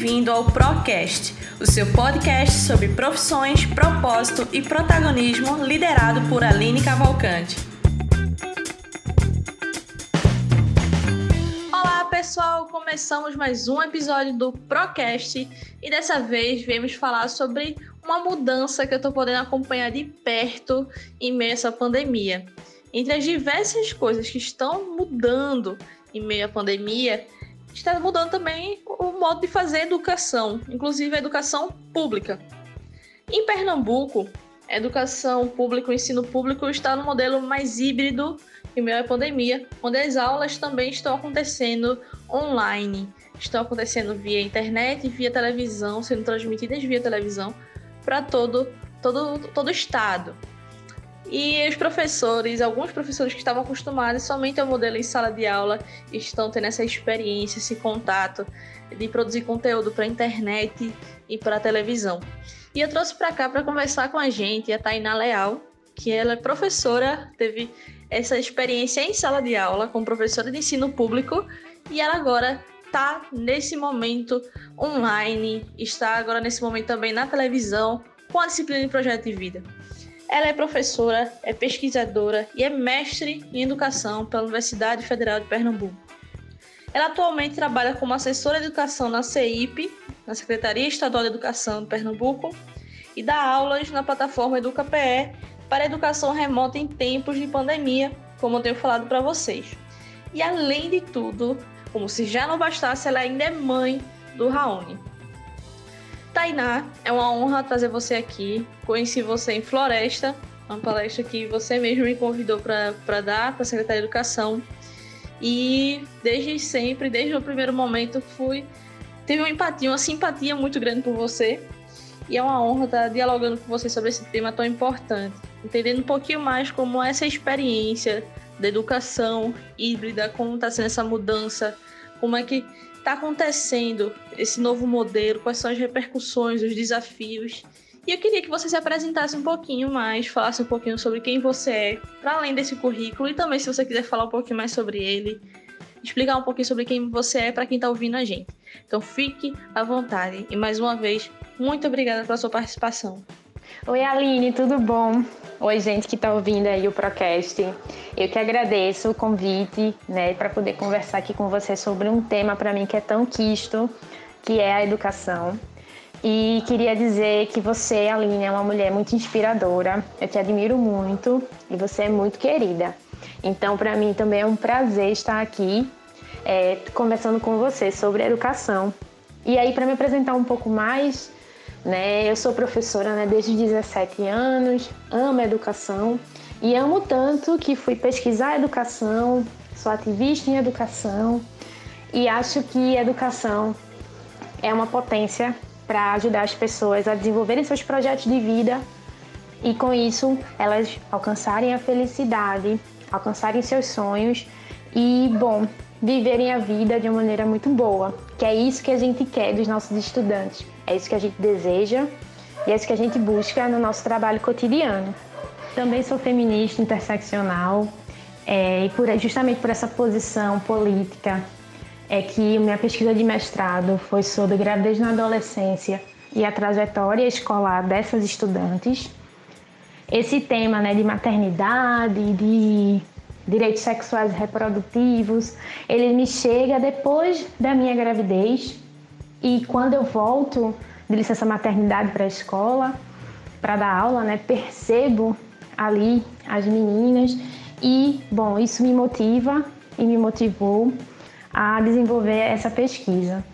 bem-vindo ao Procast, o seu podcast sobre profissões, propósito e protagonismo liderado por Aline Cavalcante. Olá pessoal, começamos mais um episódio do Procast e dessa vez viemos falar sobre uma mudança que eu estou podendo acompanhar de perto em meio a essa pandemia. Entre as diversas coisas que estão mudando em meio à pandemia, está mudando também o modo de fazer educação, inclusive a educação pública. Em Pernambuco, a educação pública, o ensino público está no modelo mais híbrido em meio à pandemia, onde as aulas também estão acontecendo online, estão acontecendo via internet, via televisão, sendo transmitidas via televisão para todo, todo, todo o estado. E os professores, alguns professores que estavam acostumados somente ao modelo em sala de aula, estão tendo essa experiência, esse contato de produzir conteúdo para a internet e para a televisão. E eu trouxe para cá para conversar com a gente a Tainá Leal, que ela é professora, teve essa experiência em sala de aula como professora de ensino público e ela agora está nesse momento online, está agora nesse momento também na televisão com a disciplina de projeto de vida. Ela é professora, é pesquisadora e é mestre em educação pela Universidade Federal de Pernambuco. Ela atualmente trabalha como assessora de educação na CEIP, na Secretaria Estadual de Educação de Pernambuco, e dá aulas na plataforma EducaPE para educação remota em tempos de pandemia, como eu tenho falado para vocês. E além de tudo, como se já não bastasse, ela ainda é mãe do Raoni. Tainá, é uma honra trazer você aqui. Conheci você em Floresta, uma palestra que você mesmo me convidou para dar para a Secretaria de Educação. E desde sempre, desde o primeiro momento, fui teve uma empatia, uma simpatia muito grande por você. E é uma honra estar dialogando com você sobre esse tema tão importante, entendendo um pouquinho mais como essa experiência da educação híbrida, como está sendo essa mudança, como é que está acontecendo esse novo modelo, quais são as repercussões, os desafios. E eu queria que você se apresentasse um pouquinho mais, falasse um pouquinho sobre quem você é, para além desse currículo, e também se você quiser falar um pouquinho mais sobre ele, explicar um pouquinho sobre quem você é para quem está ouvindo a gente. Então fique à vontade. E mais uma vez, muito obrigada pela sua participação. Oi, Aline, tudo bom? Oi, gente que está ouvindo aí o Procast. Eu que agradeço o convite, né, para poder conversar aqui com você sobre um tema para mim que é tão quisto, que é a educação. E queria dizer que você, Aline, é uma mulher muito inspiradora. Eu te admiro muito e você é muito querida. Então, para mim também é um prazer estar aqui é, conversando com você sobre educação. E aí, para me apresentar um pouco mais, né? Eu sou professora né, desde os 17 anos, amo a educação e amo tanto que fui pesquisar a educação, sou ativista em educação e acho que a educação é uma potência para ajudar as pessoas a desenvolverem seus projetos de vida e com isso elas alcançarem a felicidade, alcançarem seus sonhos e, bom, viverem a vida de uma maneira muito boa, que é isso que a gente quer dos nossos estudantes. É isso que a gente deseja e é isso que a gente busca no nosso trabalho cotidiano. Também sou feminista interseccional é, e por, justamente por essa posição política é que minha pesquisa de mestrado foi sobre gravidez na adolescência e a trajetória escolar dessas estudantes. Esse tema né, de maternidade, de direitos sexuais e reprodutivos, ele me chega depois da minha gravidez. E quando eu volto de licença maternidade para a escola, para dar aula, né, percebo ali as meninas. E, bom, isso me motiva e me motivou a desenvolver essa pesquisa.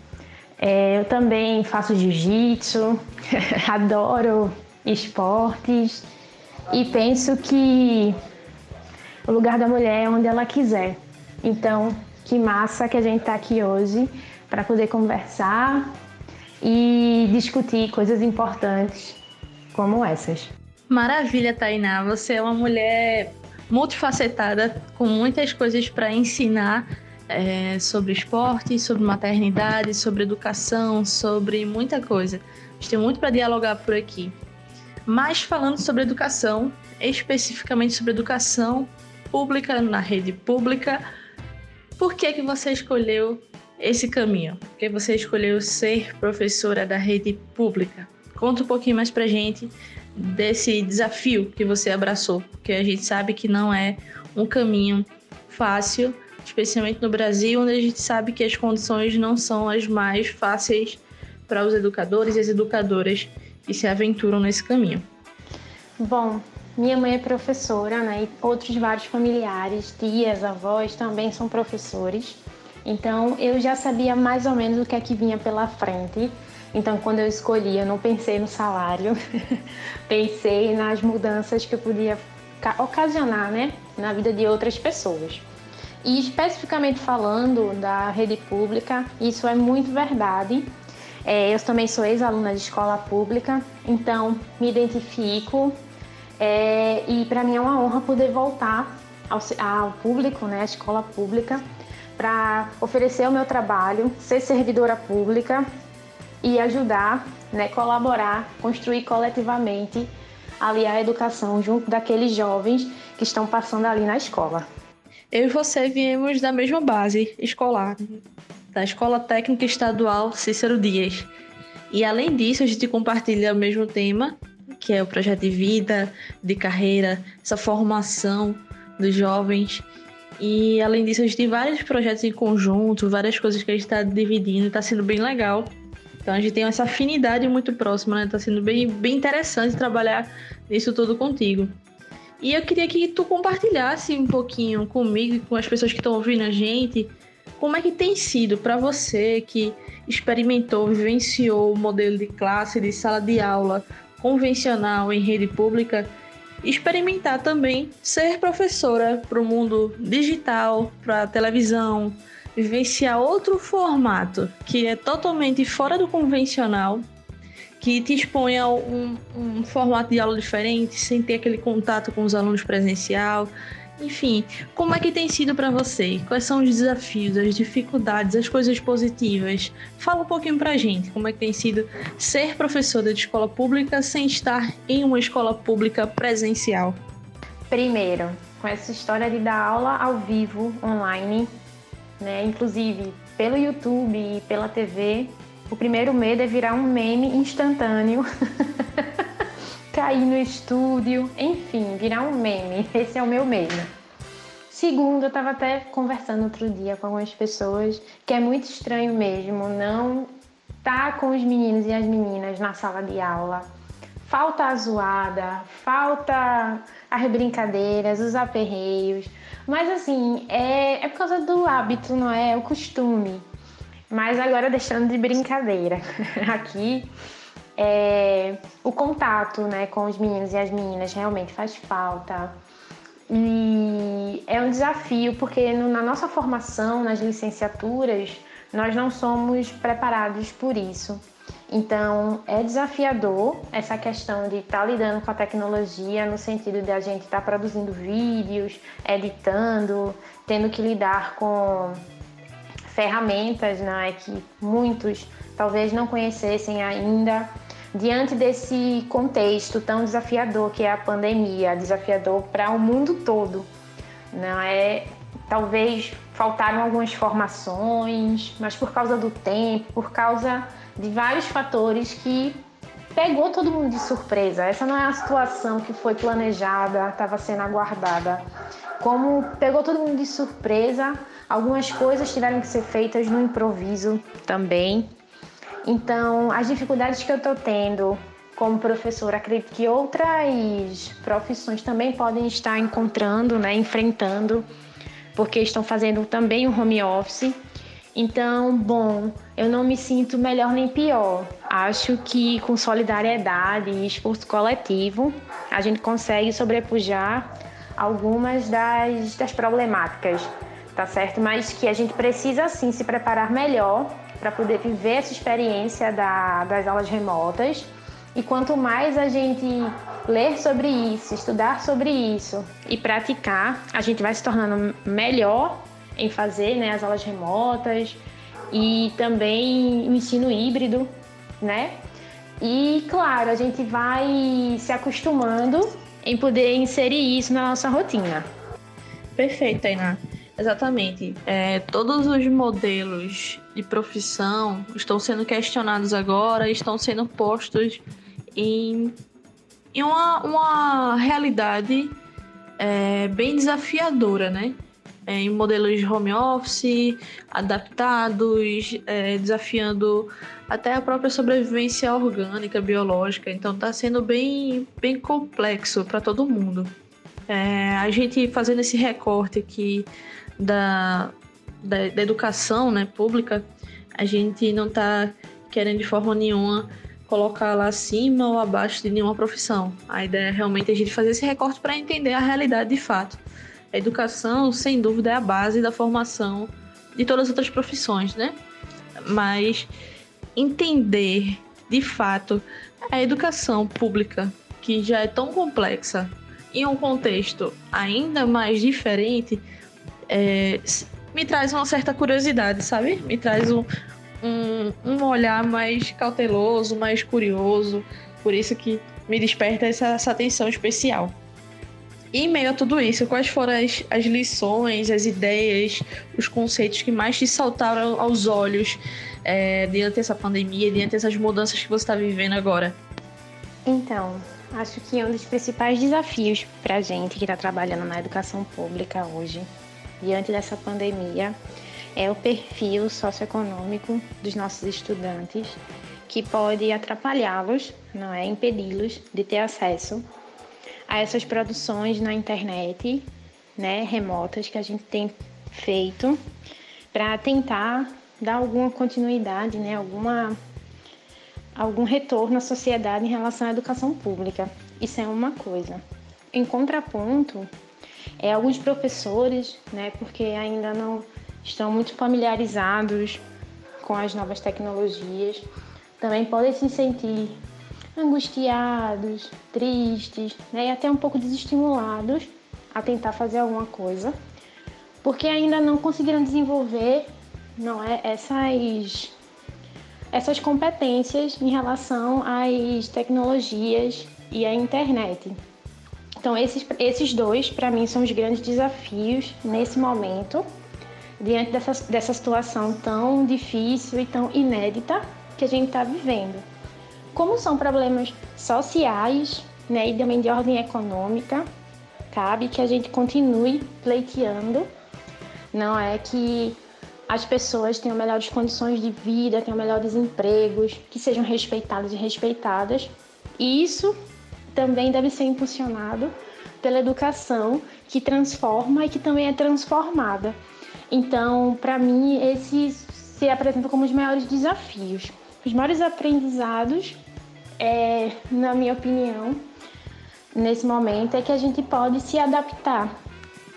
É, eu também faço jiu-jitsu, adoro esportes. E penso que o lugar da mulher é onde ela quiser. Então, que massa que a gente está aqui hoje para poder conversar e discutir coisas importantes como essas. Maravilha, Tainá. Você é uma mulher multifacetada, com muitas coisas para ensinar é, sobre esporte, sobre maternidade, sobre educação, sobre muita coisa. A gente tem muito para dialogar por aqui. Mas falando sobre educação, especificamente sobre educação pública na rede pública, por que que você escolheu esse caminho? Por que você escolheu ser professora da rede pública? Conta um pouquinho mais pra gente desse desafio que você abraçou, porque a gente sabe que não é um caminho fácil, especialmente no Brasil, onde a gente sabe que as condições não são as mais fáceis para os educadores e as educadoras que se aventuram nesse caminho. Bom, minha mãe é professora, né? E outros vários familiares, tias, avós também são professores. Então eu já sabia mais ou menos o que é que vinha pela frente. Então, quando eu escolhi, eu não pensei no salário, pensei nas mudanças que eu podia ocasionar né, na vida de outras pessoas. E especificamente falando da rede pública, isso é muito verdade. É, eu também sou ex-aluna de escola pública, então me identifico é, e para mim é uma honra poder voltar ao, ao público, né, à escola pública, para oferecer o meu trabalho, ser servidora pública e ajudar, né, colaborar, construir coletivamente ali a educação junto daqueles jovens que estão passando ali na escola. Eu e você viemos da mesma base escolar, da Escola Técnica Estadual Cícero Dias. E além disso, a gente compartilha o mesmo tema, que é o projeto de vida, de carreira, essa formação dos jovens. E além disso, a gente tem vários projetos em conjunto, várias coisas que a gente está dividindo, está sendo bem legal. Então a gente tem essa afinidade muito próxima, né? Tá sendo bem, bem interessante trabalhar nisso tudo contigo. E eu queria que tu compartilhasse um pouquinho comigo e com as pessoas que estão ouvindo a gente, como é que tem sido para você que experimentou, vivenciou o modelo de classe, de sala de aula convencional em rede pública, experimentar também ser professora para o mundo digital, para a televisão, vivenciar outro formato que é totalmente fora do convencional, que te expõe a um, um formato de aula diferente, sem ter aquele contato com os alunos presencial. Enfim, como é que tem sido para você? Quais são os desafios, as dificuldades, as coisas positivas? Fala um pouquinho pra gente, como é que tem sido ser professora de escola pública sem estar em uma escola pública presencial? Primeiro, com essa história de dar aula ao vivo, online, né? Inclusive pelo YouTube e pela TV. O primeiro medo é virar um meme instantâneo. Cair no estúdio, enfim, virar um meme. Esse é o meu medo. Segundo, eu estava até conversando outro dia com algumas pessoas que é muito estranho mesmo não estar tá com os meninos e as meninas na sala de aula. Falta a zoada, falta as brincadeiras, os aperreios, mas assim, é, é por causa do hábito, não é? É o costume. Mas agora deixando de brincadeira, aqui é, o contato né, com os meninos e as meninas realmente faz falta. E é um desafio, porque no, na nossa formação, nas licenciaturas, nós não somos preparados por isso. Então é desafiador essa questão de estar tá lidando com a tecnologia no sentido de a gente estar tá produzindo vídeos, editando, tendo que lidar com ferramentas né, que muitos talvez não conhecessem ainda. Diante desse contexto tão desafiador que é a pandemia, desafiador para o mundo todo, não é? Talvez faltaram algumas formações, mas por causa do tempo, por causa de vários fatores que pegou todo mundo de surpresa. Essa não é a situação que foi planejada, estava sendo aguardada. Como pegou todo mundo de surpresa, algumas coisas tiveram que ser feitas no improviso também. Então, as dificuldades que eu estou tendo como professora, acredito que outras profissões também podem estar encontrando, né, enfrentando, porque estão fazendo também o home office. Então, bom, eu não me sinto melhor nem pior. Acho que com solidariedade e esforço coletivo, a gente consegue sobrepujar algumas das, das problemáticas, tá certo? Mas que a gente precisa sim se preparar melhor para poder viver essa experiência da, das aulas remotas. E quanto mais a gente ler sobre isso, estudar sobre isso e praticar, a gente vai se tornando melhor em fazer né, as aulas remotas e também o ensino híbrido, né? E claro, a gente vai se acostumando em poder inserir isso na nossa rotina. Perfeito, Tainá. Exatamente. É, todos os modelos de profissão estão sendo questionados agora, estão sendo postos em, em uma, uma realidade é, bem desafiadora, né? É, em modelos de home office, adaptados, é, desafiando até a própria sobrevivência orgânica, biológica. Então está sendo bem, bem complexo para todo mundo. É, a gente fazendo esse recorte aqui da, da, da educação né, pública, a gente não está querendo de forma nenhuma colocar lá acima ou abaixo de nenhuma profissão. A ideia é realmente a gente fazer esse recorte para entender a realidade de fato. A educação, sem dúvida, é a base da formação de todas as outras profissões, né? Mas entender de fato a educação pública, que já é tão complexa, em um contexto ainda mais diferente, é, me traz uma certa curiosidade, sabe? Me traz um, um, um olhar mais cauteloso, mais curioso. Por isso que me desperta essa, essa atenção especial. E em meio a tudo isso, quais foram as, as lições, as ideias, os conceitos que mais te saltaram aos olhos é, diante dessa pandemia, diante dessas mudanças que você está vivendo agora? Então, acho que um dos principais desafios para a gente que está trabalhando na educação pública hoje diante dessa pandemia é o perfil socioeconômico dos nossos estudantes, que pode atrapalhá-los, não é, impedi-los de ter acesso a essas produções na internet, né, remotas que a gente tem feito para tentar dar alguma continuidade, né, alguma algum retorno à sociedade em relação à educação pública. Isso é uma coisa. Em contraponto, é, alguns professores, né, porque ainda não estão muito familiarizados com as novas tecnologias, também podem se sentir angustiados, tristes, né, e até um pouco desestimulados a tentar fazer alguma coisa, porque ainda não conseguiram desenvolver, não é, essas essas competências em relação às tecnologias e à internet. Então, esses, esses dois, para mim, são os grandes desafios nesse momento, diante dessa, dessa situação tão difícil e tão inédita que a gente está vivendo. Como são problemas sociais né, e também de ordem econômica, cabe que a gente continue pleiteando, não é que as pessoas tenham melhores condições de vida, tenham melhores empregos, que sejam respeitadas e respeitadas. E isso também deve ser impulsionado pela educação que transforma e que também é transformada. Então, para mim, esses se apresentam como os maiores desafios. Os maiores aprendizados, é, na minha opinião, nesse momento, é que a gente pode se adaptar,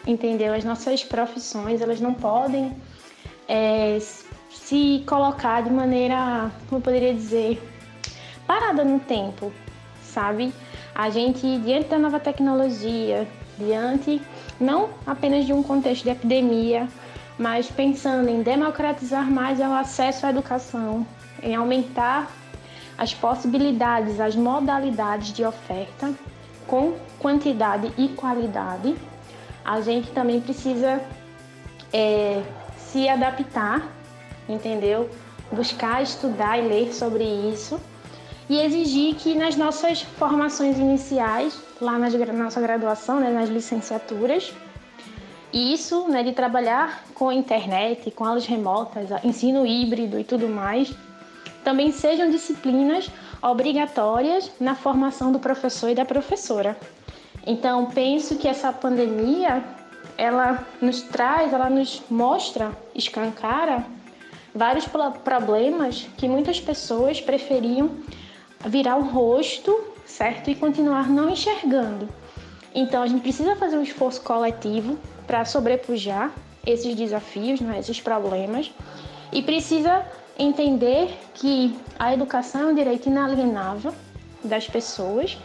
entendeu? As nossas profissões, elas não podem é, se colocar de maneira, como eu poderia dizer, parada no tempo, sabe? A gente, diante da nova tecnologia, diante não apenas de um contexto de epidemia, mas pensando em democratizar mais o acesso à educação, em aumentar as possibilidades, as modalidades de oferta com quantidade e qualidade, a gente também precisa é, se adaptar, entendeu? Buscar estudar e ler sobre isso e exigir que nas nossas formações iniciais, lá na nossa graduação, né, nas licenciaturas, isso né, de trabalhar com a internet, com aulas remotas, ensino híbrido e tudo mais, também sejam disciplinas obrigatórias na formação do professor e da professora. Então, penso que essa pandemia, ela nos traz, ela nos mostra, escancara vários problemas que muitas pessoas preferiam virar o rosto, certo? E continuar não enxergando. Então a gente precisa fazer um esforço coletivo para sobrepujar esses desafios, né, esses problemas, e precisa entender que a educação é um direito inalienável das pessoas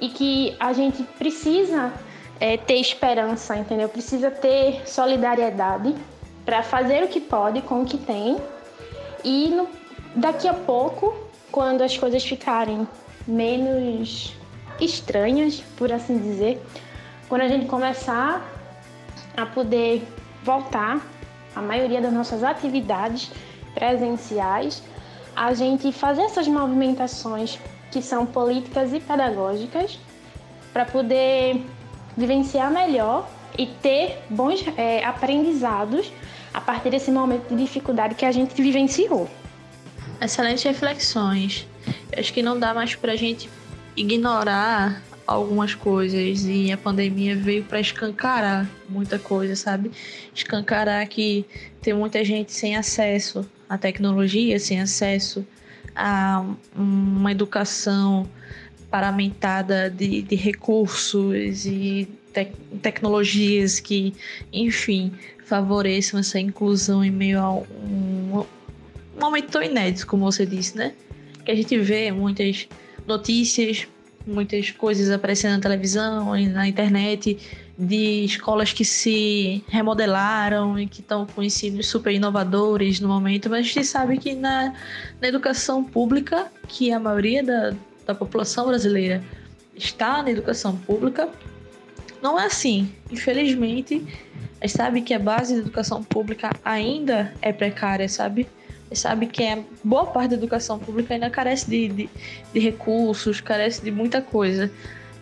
e que a gente precisa é, ter esperança, entendeu? Precisa ter solidariedade para fazer o que pode com o que tem e no, daqui a pouco quando as coisas ficarem menos estranhas, por assim dizer, quando a gente começar a poder voltar a maioria das nossas atividades presenciais, a gente fazer essas movimentações que são políticas e pedagógicas para poder vivenciar melhor e ter bons é, aprendizados a partir desse momento de dificuldade que a gente vivenciou. Excelentes reflexões. Eu acho que não dá mais para a gente ignorar algumas coisas e a pandemia veio para escancarar muita coisa, sabe? Escancarar que tem muita gente sem acesso à tecnologia, sem acesso a uma educação paramentada de, de recursos e te tecnologias que, enfim, favoreçam essa inclusão em meio a um, um momento tão inédito, como você disse, né? Que a gente vê muitas notícias, muitas coisas aparecendo na televisão na internet de escolas que se remodelaram e que estão com ensinos super inovadores no momento, mas a gente sabe que na, na educação pública, que a maioria da, da população brasileira está na educação pública, não é assim. Infelizmente, a gente sabe que a base da educação pública ainda é precária, sabe? Sabe que é boa parte da educação pública ainda carece de, de, de, recursos, carece de muita coisa.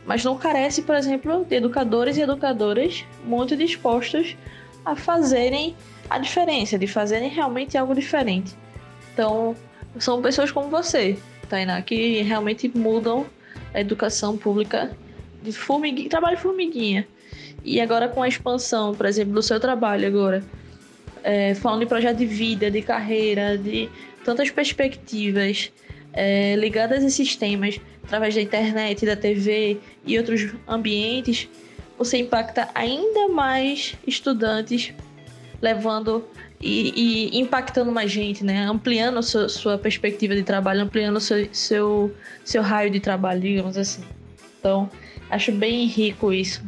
Mas não carece, por exemplo, de educadores e educadoras muito dispostos a fazerem a diferença, de fazerem realmente algo diferente. Então, são pessoas como você, Tainá, que realmente mudam a educação pública de formiguinha, trabalho formiguinha. E agora com a expansão, por exemplo, do seu trabalho agora, é, falando de projeto de vida, de carreira, de tantas perspectivas é, ligadas a esses temas, através da internet, da TV e outros ambientes, você impacta ainda mais estudantes, levando e, e impactando mais gente, né? Ampliando sua, sua perspectiva de trabalho, ampliando seu, seu, seu raio de trabalho, digamos assim. Então, acho bem rico isso.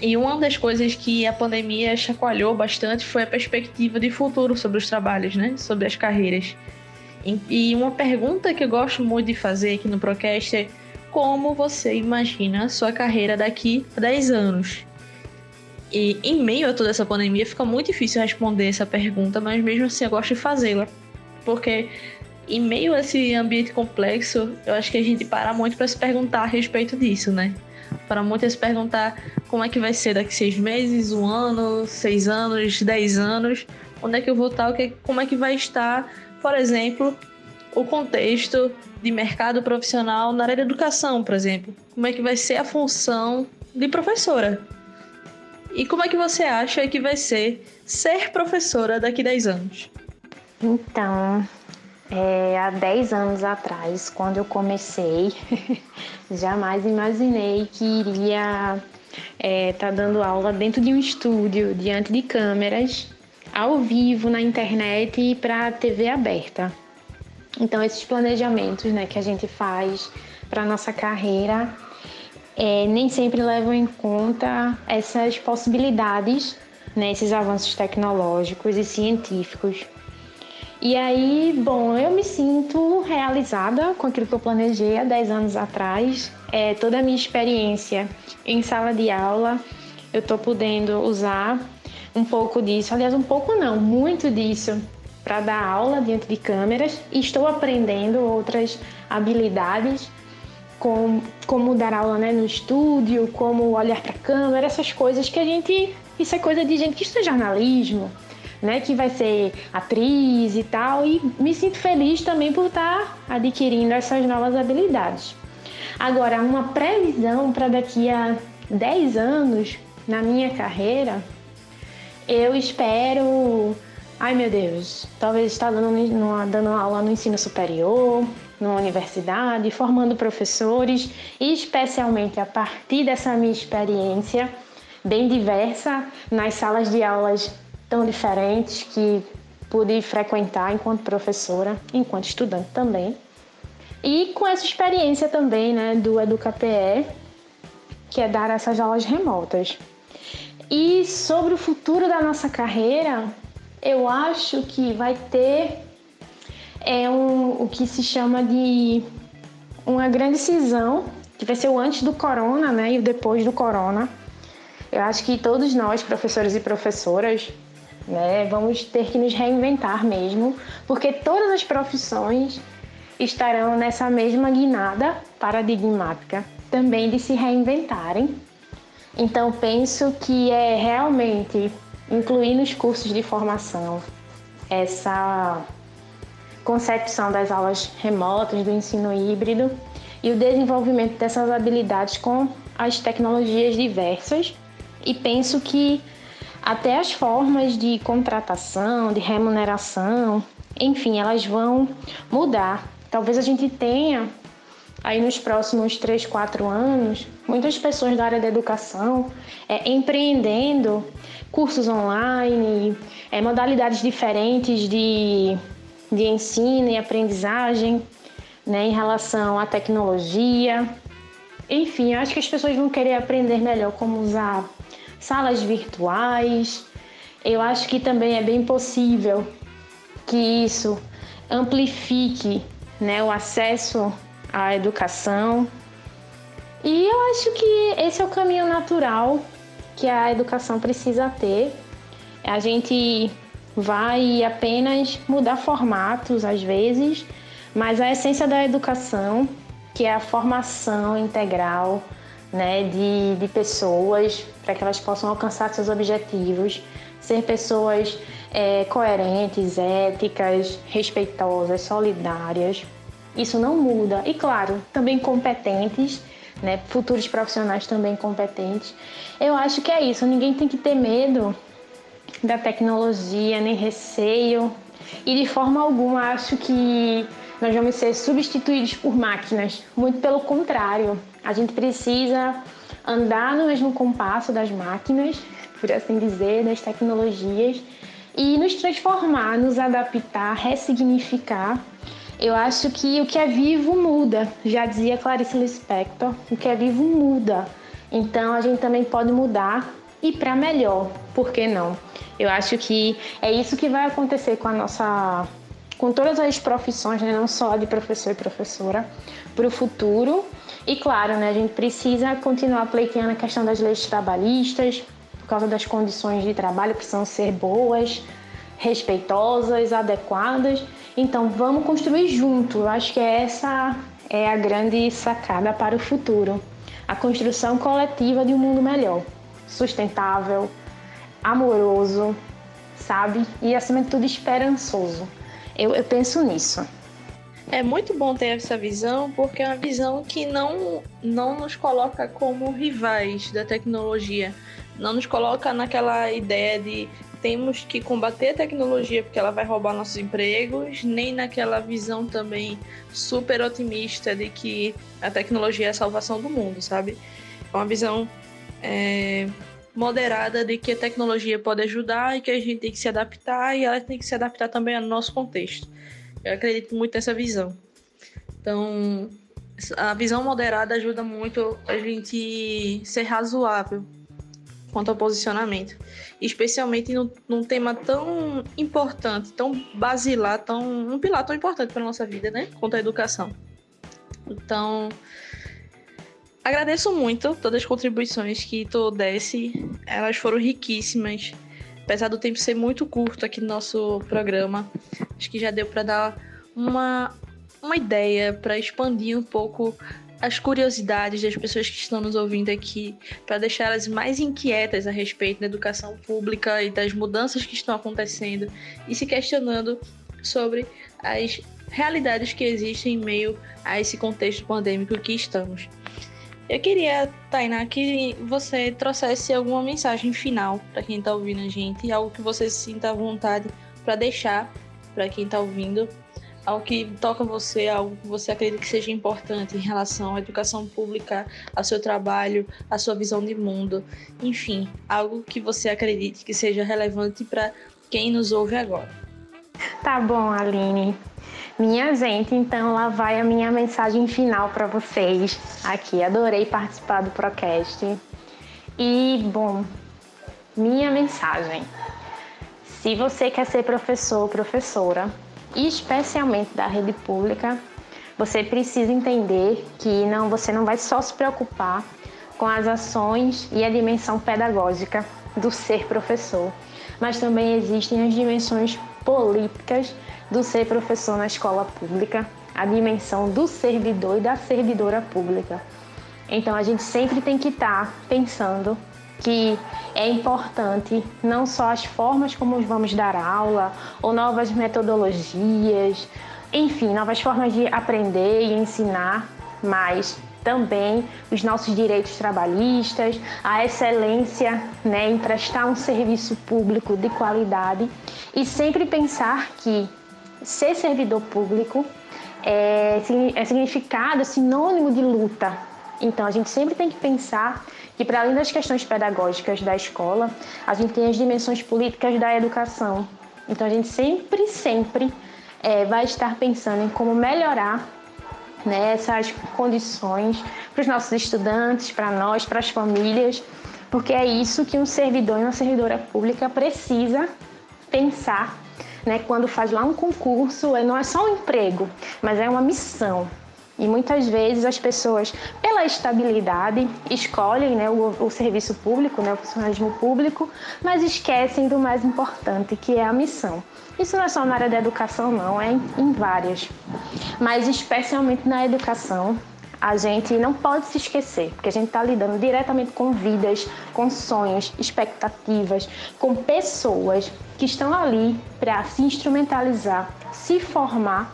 E uma das coisas que a pandemia chacoalhou bastante foi a perspectiva de futuro sobre os trabalhos, né? Sobre as carreiras. E uma pergunta que eu gosto muito de fazer aqui no Procast é como você imagina a sua carreira daqui a 10 anos? E em meio a toda essa pandemia fica muito difícil responder essa pergunta, mas mesmo assim eu gosto de fazê-la. Porque em meio a esse ambiente complexo, eu acho que a gente para muito para se perguntar a respeito disso, né? Para muitas perguntar como é que vai ser daqui seis meses, um ano, seis anos, dez anos, onde é que eu vou estar, como é que vai estar, por exemplo, o contexto de mercado profissional na área da educação, por exemplo. Como é que vai ser a função de professora? E como é que você acha que vai ser ser professora daqui a 10 anos? Então, é, há 10 anos atrás, quando eu comecei, jamais imaginei que iria estar é, tá dando aula dentro de um estúdio, diante de câmeras, ao vivo, na internet e para TV aberta. Então, esses planejamentos né, que a gente faz para a nossa carreira é, nem sempre levam em conta essas possibilidades, né, esses avanços tecnológicos e científicos e aí, bom, eu me sinto realizada com aquilo que eu planejei há 10 anos atrás. É, toda a minha experiência em sala de aula, eu estou podendo usar um pouco disso, aliás, um pouco não, muito disso para dar aula diante de câmeras e estou aprendendo outras habilidades como, como dar aula né, no estúdio, como olhar para a câmera, essas coisas que a gente. Isso é coisa de gente que estuda jornalismo, né, que vai ser atriz e tal, e me sinto feliz também por estar adquirindo essas novas habilidades. Agora, uma previsão para daqui a 10 anos na minha carreira, eu espero, ai meu Deus, talvez estar dando, dando aula no ensino superior, numa universidade, formando professores, e especialmente a partir dessa minha experiência bem diversa nas salas de aulas tão diferentes que pude frequentar enquanto professora, enquanto estudante também. E com essa experiência também, né, do EducaPE, que é dar essas aulas remotas. E sobre o futuro da nossa carreira, eu acho que vai ter é um, o que se chama de uma grande cisão, que vai ser o antes do corona, né, e o depois do corona. Eu acho que todos nós, professores e professoras, né? Vamos ter que nos reinventar mesmo, porque todas as profissões estarão nessa mesma guinada paradigmática também de se reinventarem. Então penso que é realmente incluir nos cursos de formação essa concepção das aulas remotas, do ensino híbrido e o desenvolvimento dessas habilidades com as tecnologias diversas. E penso que até as formas de contratação, de remuneração, enfim, elas vão mudar. Talvez a gente tenha aí nos próximos 3, 4 anos, muitas pessoas da área da educação é, empreendendo cursos online, é, modalidades diferentes de, de ensino e aprendizagem né, em relação à tecnologia. Enfim, acho que as pessoas vão querer aprender melhor como usar salas virtuais. Eu acho que também é bem possível que isso amplifique né, o acesso à educação. E eu acho que esse é o caminho natural que a educação precisa ter. A gente vai apenas mudar formatos às vezes, mas a essência da educação, que é a formação integral né, de, de pessoas para que elas possam alcançar seus objetivos, ser pessoas é, coerentes, éticas, respeitosas, solidárias. Isso não muda. E claro, também competentes, né, futuros profissionais também competentes. Eu acho que é isso. Ninguém tem que ter medo da tecnologia, nem receio. E de forma alguma acho que nós vamos ser substituídos por máquinas. Muito pelo contrário. A gente precisa andar no mesmo compasso das máquinas, por assim dizer, das tecnologias e nos transformar, nos adaptar, ressignificar. Eu acho que o que é vivo muda. Já dizia Clarice Lispector, o que é vivo muda. Então a gente também pode mudar e para melhor, por que não? Eu acho que é isso que vai acontecer com a nossa com todas as profissões, né? não só de professor e professora, para o futuro. E claro, né, a gente precisa continuar pleiteando a questão das leis trabalhistas, por causa das condições de trabalho precisam ser boas, respeitosas, adequadas. Então vamos construir junto. Eu acho que essa é a grande sacada para o futuro. A construção coletiva de um mundo melhor, sustentável, amoroso, sabe? E acima de tudo esperançoso. Eu, eu penso nisso. É muito bom ter essa visão, porque é uma visão que não, não nos coloca como rivais da tecnologia. Não nos coloca naquela ideia de temos que combater a tecnologia porque ela vai roubar nossos empregos, nem naquela visão também super otimista de que a tecnologia é a salvação do mundo, sabe? É uma visão é, moderada de que a tecnologia pode ajudar e que a gente tem que se adaptar e ela tem que se adaptar também ao nosso contexto. Eu acredito muito nessa visão. Então, a visão moderada ajuda muito a gente ser razoável quanto ao posicionamento, especialmente num, num tema tão importante, tão basilar, tão um pilar tão importante para nossa vida, né? Quanto a educação. Então, agradeço muito todas as contribuições que tu desse, elas foram riquíssimas apesar do tempo ser muito curto aqui no nosso programa, acho que já deu para dar uma, uma ideia, para expandir um pouco as curiosidades das pessoas que estão nos ouvindo aqui, para deixá-las mais inquietas a respeito da educação pública e das mudanças que estão acontecendo e se questionando sobre as realidades que existem em meio a esse contexto pandêmico que estamos. Eu queria, Tainá, que você trouxesse alguma mensagem final para quem está ouvindo a gente, algo que você sinta à vontade para deixar para quem está ouvindo, algo que toca você, algo que você acredita que seja importante em relação à educação pública, ao seu trabalho, à sua visão de mundo, enfim, algo que você acredite que seja relevante para quem nos ouve agora. Tá bom, Aline. Minha gente, então lá vai a minha mensagem final para vocês aqui. Adorei participar do Procast. E, bom, minha mensagem. Se você quer ser professor ou professora, especialmente da rede pública, você precisa entender que não, você não vai só se preocupar com as ações e a dimensão pedagógica do ser professor, mas também existem as dimensões políticas do ser professor na escola pública, a dimensão do servidor e da servidora pública. Então a gente sempre tem que estar tá pensando que é importante não só as formas como vamos dar aula, ou novas metodologias, enfim, novas formas de aprender e ensinar, mas também os nossos direitos trabalhistas, a excelência né, em prestar um serviço público de qualidade e sempre pensar que ser servidor público é, é significado, é sinônimo de luta. Então a gente sempre tem que pensar que para além das questões pedagógicas da escola, a gente tem as dimensões políticas da educação. Então a gente sempre, sempre é, vai estar pensando em como melhorar né, essas condições para os nossos estudantes, para nós, para as famílias, porque é isso que um servidor e uma servidora pública precisa pensar né, quando faz lá um concurso, não é só um emprego, mas é uma missão. E muitas vezes as pessoas, pela estabilidade, escolhem né, o, o, serviço público, né, o funcionalismo público, mas esquecem do mais importante, que é a missão. Isso não é só na área da educação, não, é em, em várias. Mas especialmente na educação, a gente não pode se esquecer, porque a gente está lidando diretamente com vidas, com sonhos, expectativas, com pessoas que estão ali para se instrumentalizar, se formar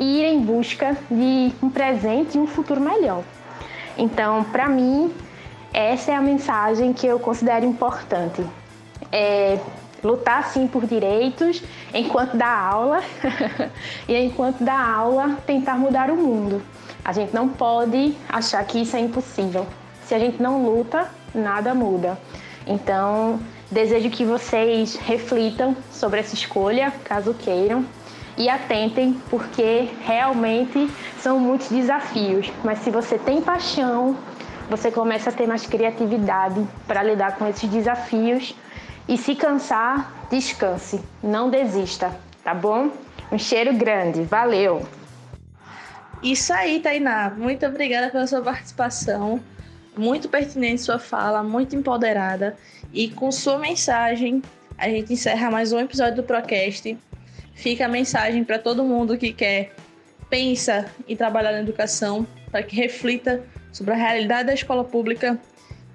e ir em busca de um presente e um futuro melhor. Então, para mim, essa é a mensagem que eu considero importante. É lutar sim por direitos enquanto dá aula e enquanto dá aula tentar mudar o mundo. A gente não pode achar que isso é impossível. Se a gente não luta, nada muda. Então, desejo que vocês reflitam sobre essa escolha, caso queiram, e atentem, porque realmente são muitos desafios. Mas se você tem paixão, você começa a ter mais criatividade para lidar com esses desafios. E se cansar, descanse, não desista, tá bom? Um cheiro grande, valeu! Isso aí, Tainá. Muito obrigada pela sua participação. Muito pertinente sua fala, muito empoderada. E com sua mensagem, a gente encerra mais um episódio do Procast fica a mensagem para todo mundo que quer pensa em trabalhar na educação, para que reflita sobre a realidade da escola pública.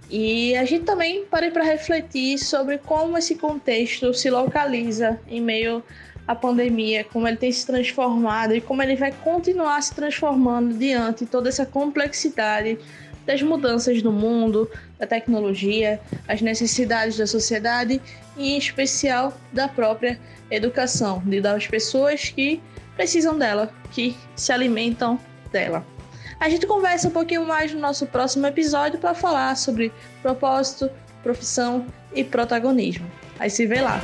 E a gente também pare para refletir sobre como esse contexto se localiza em meio à pandemia, como ele tem se transformado e como ele vai continuar se transformando diante toda essa complexidade das mudanças no mundo, da tecnologia, as necessidades da sociedade e, em especial, da própria educação, de dar às pessoas que precisam dela, que se alimentam dela. A gente conversa um pouquinho mais no nosso próximo episódio para falar sobre propósito, profissão e protagonismo. Aí se vê lá.